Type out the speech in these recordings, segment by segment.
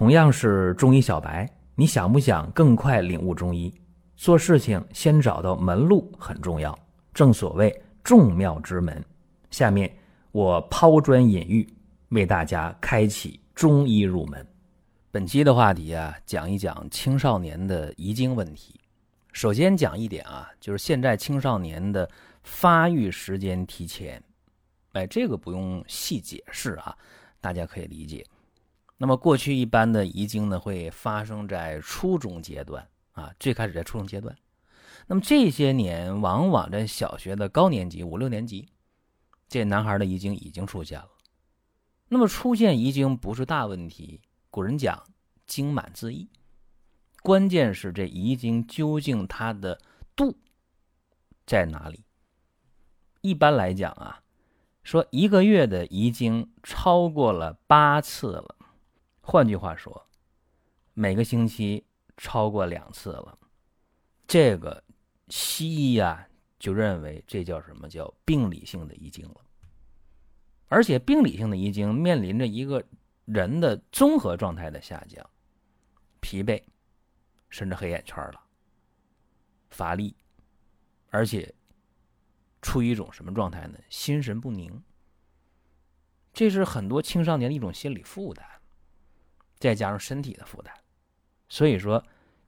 同样是中医小白，你想不想更快领悟中医？做事情先找到门路很重要，正所谓众妙之门。下面我抛砖引玉，为大家开启中医入门。本期的话题啊，讲一讲青少年的遗精问题。首先讲一点啊，就是现在青少年的发育时间提前，哎，这个不用细解释啊，大家可以理解。那么过去一般的遗精呢，会发生在初中阶段啊，最开始在初中阶段。那么这些年，往往在小学的高年级五六年级，这男孩的遗精已经出现了。那么出现遗精不是大问题。古人讲“精满自溢”，关键是这遗精究竟它的度在哪里？一般来讲啊，说一个月的遗精超过了八次了，换句话说，每个星期超过两次了，这个西医呀就认为这叫什么叫病理性的遗精了。而且病理性的遗精面临着一个。人的综合状态的下降，疲惫，甚至黑眼圈了，乏力，而且处于一种什么状态呢？心神不宁。这是很多青少年的一种心理负担，再加上身体的负担。所以说，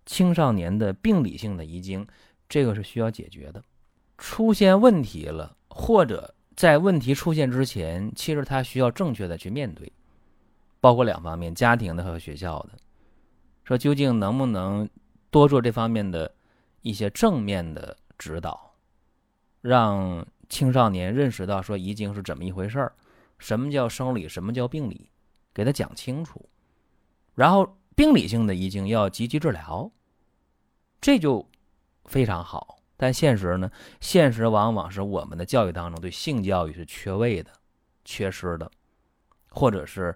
青少年的病理性的遗精，这个是需要解决的。出现问题了，或者在问题出现之前，其实他需要正确的去面对。包括两方面，家庭的和学校的，说究竟能不能多做这方面的一些正面的指导，让青少年认识到说遗精是怎么一回事儿，什么叫生理，什么叫病理，给他讲清楚。然后病理性的遗精要积极治疗，这就非常好。但现实呢，现实往往是我们的教育当中对性教育是缺位的、缺失的，或者是。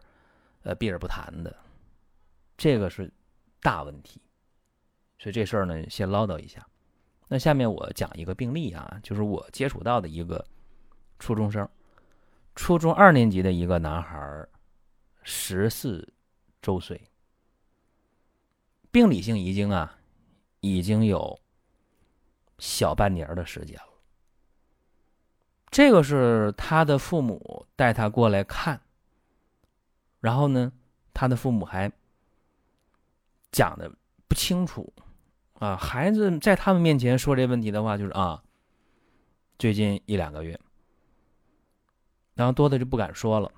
呃，避而不谈的，这个是大问题，所以这事儿呢，先唠叨一下。那下面我讲一个病例啊，就是我接触到的一个初中生，初中二年级的一个男孩，十四周岁，病理性遗精啊，已经有小半年的时间了。这个是他的父母带他过来看。然后呢，他的父母还讲的不清楚啊。孩子在他们面前说这问题的话，就是啊，最近一两个月，然后多的就不敢说了。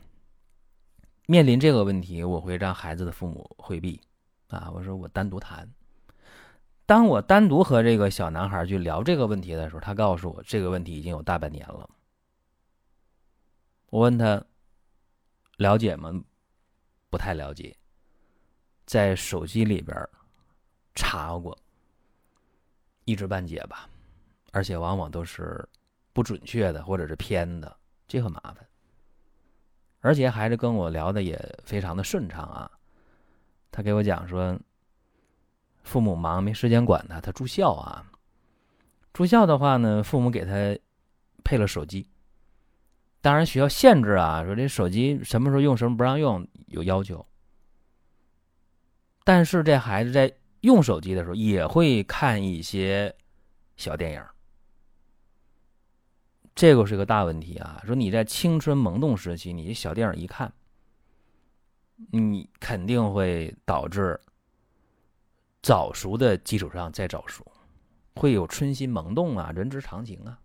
面临这个问题，我会让孩子的父母回避啊。我说我单独谈。当我单独和这个小男孩去聊这个问题的时候，他告诉我这个问题已经有大半年了。我问他了解吗？不太了解，在手机里边查过，一知半解吧，而且往往都是不准确的或者是偏的，这很麻烦。而且孩子跟我聊的也非常的顺畅啊，他给我讲说，父母忙没时间管他，他住校啊，住校的话呢，父母给他配了手机。当然学校限制啊，说这手机什么时候用，什么不让用，有要求。但是这孩子在用手机的时候也会看一些小电影，这个是个大问题啊。说你在青春萌动时期，你这小电影一看，你肯定会导致早熟的基础上再早熟，会有春心萌动啊，人之常情啊。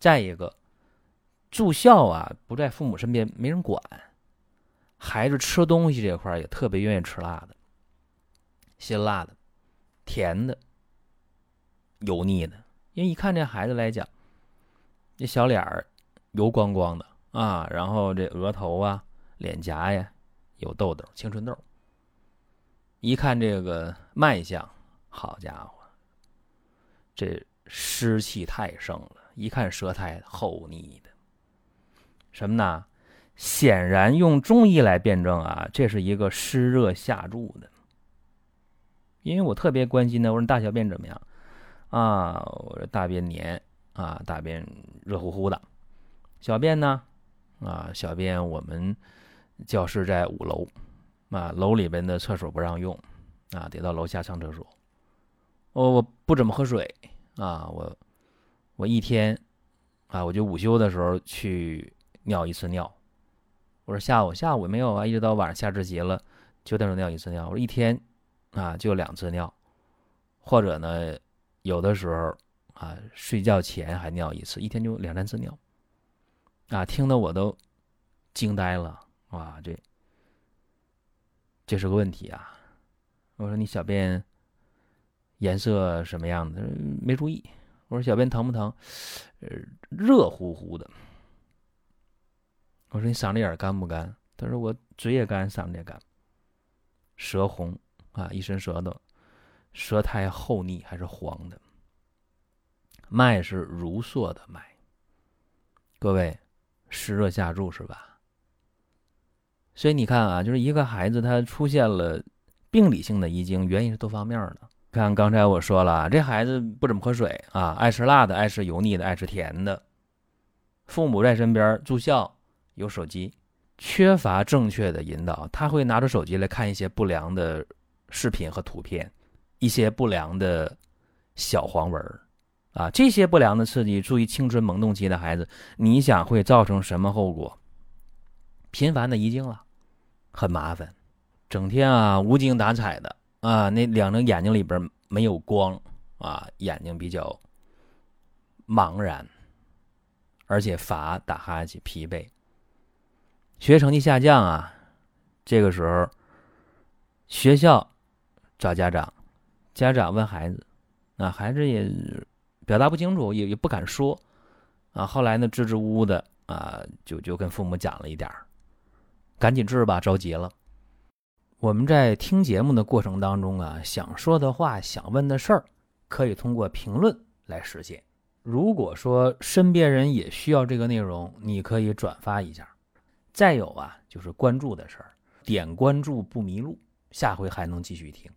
再一个。住校啊，不在父母身边，没人管。孩子吃东西这块也特别愿意吃辣的，辛辣的、甜的、油腻的。因为一看这孩子来讲，这小脸儿油光光的啊，然后这额头啊、脸颊呀有痘痘、青春痘。一看这个脉象，好家伙，这湿气太盛了。一看舌苔厚腻的。什么呢？显然用中医来辩证啊，这是一个湿热下注的。因为我特别关心的，我说大小便怎么样？啊，我说大便黏啊，大便热乎乎的。小便呢？啊，小便我们教室在五楼，啊，楼里边的厕所不让用，啊，得到楼下上厕所。我我不怎么喝水啊，我我一天啊，我就午休的时候去尿一次尿。我说下午下午没有啊，一直到晚上下自习了，九点钟尿一次尿。我说一天啊就两次尿，或者呢有的时候啊睡觉前还尿一次，一天就两三次尿。啊，听得我都惊呆了哇！这这是个问题啊！我说你小便颜色什么样的？没注意。我说小便疼不疼？呃，热乎乎的。我说你嗓子眼干不干？他说我嘴也干，嗓子也干，舌红啊，一伸舌头，舌苔厚腻还是黄的，脉是如梭的脉。各位。湿热下注是吧？所以你看啊，就是一个孩子他出现了病理性的遗精，原因是多方面的。看刚才我说了，这孩子不怎么喝水啊，爱吃辣的，爱吃油腻的，爱吃甜的。父母在身边住校，有手机，缺乏正确的引导，他会拿着手机来看一些不良的视频和图片，一些不良的小黄文啊，这些不良的刺激，注意青春萌动期的孩子，你想会造成什么后果？频繁的遗精了，很麻烦，整天啊无精打采的啊，那两个眼睛里边没有光啊，眼睛比较茫然，而且乏、打哈欠、疲惫，学习成绩下降啊，这个时候学校找家长，家长问孩子，啊，孩子也。表达不清楚，也也不敢说，啊，后来呢，支支吾吾的啊，就就跟父母讲了一点儿，赶紧治吧，着急了。我们在听节目的过程当中啊，想说的话、想问的事儿，可以通过评论来实现。如果说身边人也需要这个内容，你可以转发一下。再有啊，就是关注的事儿，点关注不迷路，下回还能继续听。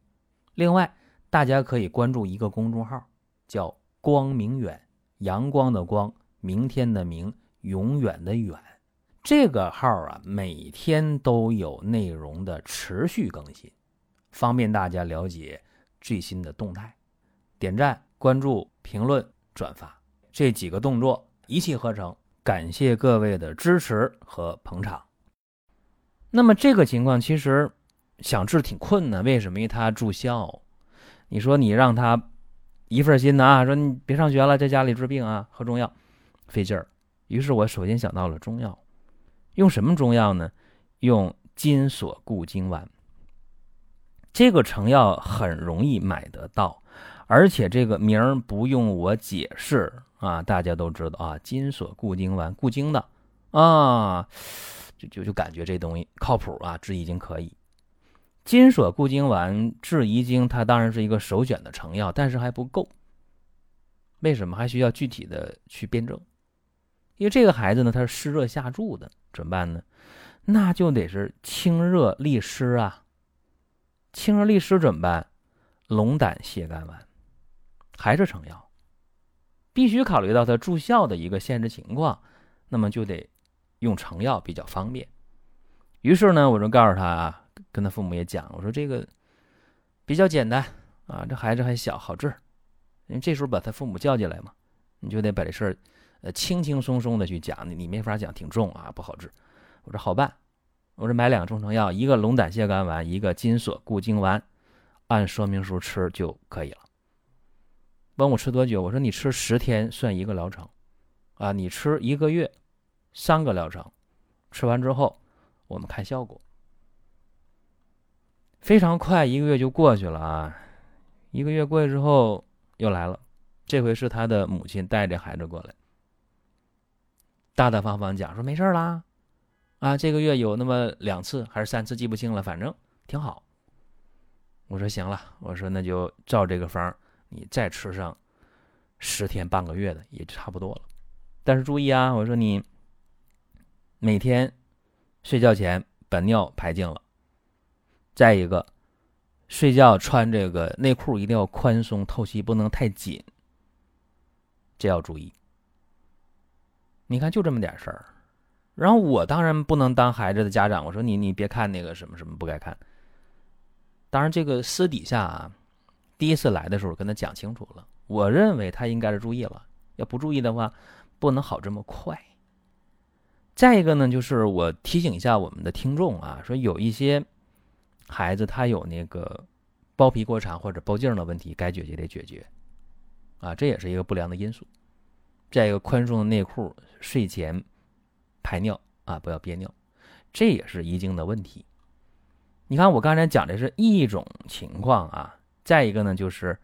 另外，大家可以关注一个公众号，叫。光明远，阳光的光，明天的明，永远的远。这个号啊，每天都有内容的持续更新，方便大家了解最新的动态。点赞、关注、评论、转发这几个动作一气呵成，感谢各位的支持和捧场。那么这个情况其实想治挺困难，为什么？因为他住校，你说你让他。一份心的啊，说你别上学了，在家里治病啊，喝中药，费劲儿。于是我首先想到了中药，用什么中药呢？用金锁固精丸。这个成药很容易买得到，而且这个名儿不用我解释啊，大家都知道啊，金锁固精丸，固精的啊，就就就感觉这东西靠谱啊，治遗精可以。金锁固精丸治遗精，它当然是一个首选的成药，但是还不够。为什么还需要具体的去辩证？因为这个孩子呢，他是湿热下注的，怎么办呢？那就得是清热利湿啊。清热利湿怎么办？龙胆泻肝丸还是成药，必须考虑到他住校的一个现实情况，那么就得用成药比较方便。于是呢，我就告诉他啊。跟他父母也讲，我说这个比较简单啊，这孩子还小，好治。因为这时候把他父母叫进来嘛，你就得把这事儿呃轻轻松松的去讲，你你没法讲，挺重啊，不好治。我说好办，我说买两个中成药，一个龙胆泻肝丸，一个金锁固精丸，按说明书吃就可以了。问我吃多久？我说你吃十天算一个疗程，啊，你吃一个月三个疗程，吃完之后我们看效果。非常快，一个月就过去了啊！一个月过去之后又来了，这回是他的母亲带着孩子过来，大大方方讲说没事啦，啊，这个月有那么两次还是三次记不清了，反正挺好。我说行了，我说那就照这个方，你再吃上十天半个月的也差不多了。但是注意啊，我说你每天睡觉前把尿排净了。再一个，睡觉穿这个内裤一定要宽松透气，不能太紧。这要注意。你看，就这么点事儿，然后我当然不能当孩子的家长，我说你你别看那个什么什么不该看。当然这个私底下啊，第一次来的时候跟他讲清楚了，我认为他应该是注意了，要不注意的话，不能好这么快。再一个呢，就是我提醒一下我们的听众啊，说有一些孩子他有那个包皮过长或者包茎的问题，该解决得解决，啊，这也是一个不良的因素。再一个，宽松的内裤，睡前排尿啊，不要憋尿，这也是遗精的问题。你看我刚才讲的是一种情况啊，再一个呢，就是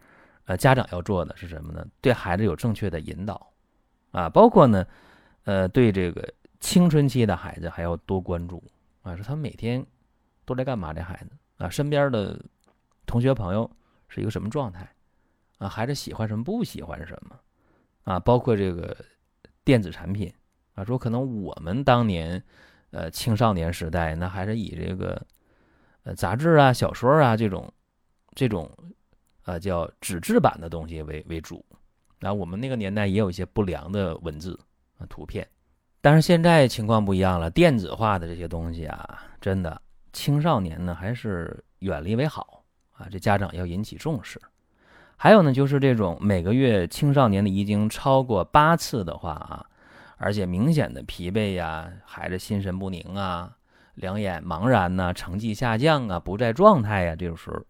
呃，家长要做的是什么呢？对孩子有正确的引导啊，包括呢，呃，对这个。青春期的孩子还要多关注啊，说他每天都在干嘛？这孩子啊，身边的同学朋友是一个什么状态啊？孩子喜欢什么，不喜欢什么啊？包括这个电子产品啊，说可能我们当年呃青少年时代，那还是以这个呃杂志啊、小说啊这种这种啊叫纸质版的东西为为主。那我们那个年代也有一些不良的文字啊、图片。但是现在情况不一样了，电子化的这些东西啊，真的青少年呢还是远离为好啊。这家长要引起重视。还有呢，就是这种每个月青少年的遗精超过八次的话啊，而且明显的疲惫呀，孩子心神不宁啊，两眼茫然呐，成绩下降啊，不在状态呀，这种时候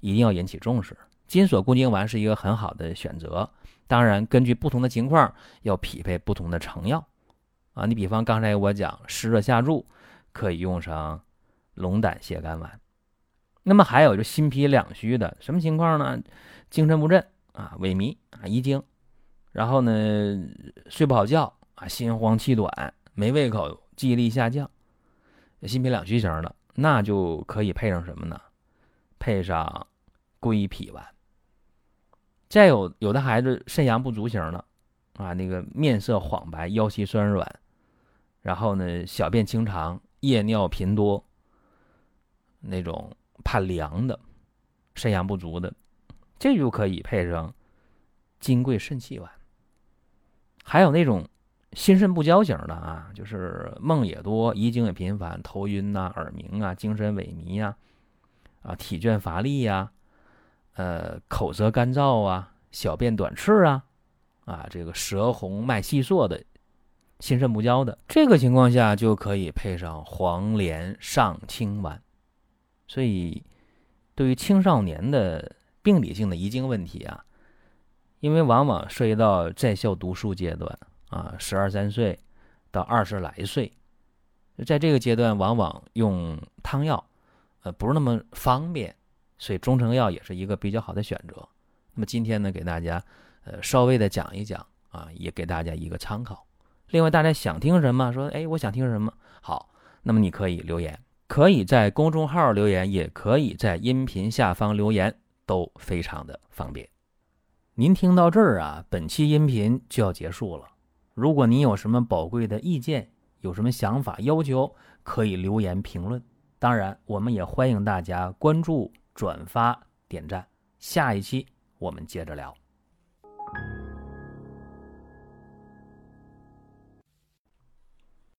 一定要引起重视。金锁固精丸是一个很好的选择，当然根据不同的情况要匹配不同的成药。啊，你比方刚才我讲湿热下注，可以用上龙胆泻肝丸。那么还有就心脾两虚的什么情况呢？精神不振啊，萎靡啊，遗精，然后呢睡不好觉啊，心慌气短，没胃口，记忆力下降，心脾两虚型的，那就可以配上什么呢？配上归脾丸。再有有的孩子肾阳不足型的啊，那个面色黄白，腰膝酸软。然后呢，小便清长，夜尿频多，那种怕凉的，肾阳不足的，这就可以配上金匮肾气丸。还有那种心肾不交型的啊，就是梦也多，遗精也频繁，头晕呐，耳鸣啊，精神萎靡呀，啊，体倦乏力呀，呃，口舌干燥啊，小便短赤啊，啊，这个舌红脉细数的。心肾不交的这个情况下，就可以配上黄连上清丸。所以，对于青少年的病理性的遗精问题啊，因为往往涉及到在校读书阶段啊，十二三岁到二十来岁，在这个阶段往往用汤药，呃，不是那么方便，所以中成药也是一个比较好的选择。那么今天呢，给大家呃稍微的讲一讲啊，也给大家一个参考。另外，大家想听什么？说，哎，我想听什么？好，那么你可以留言，可以在公众号留言，也可以在音频下方留言，都非常的方便。您听到这儿啊，本期音频就要结束了。如果您有什么宝贵的意见，有什么想法要求，可以留言评论。当然，我们也欢迎大家关注、转发、点赞。下一期我们接着聊。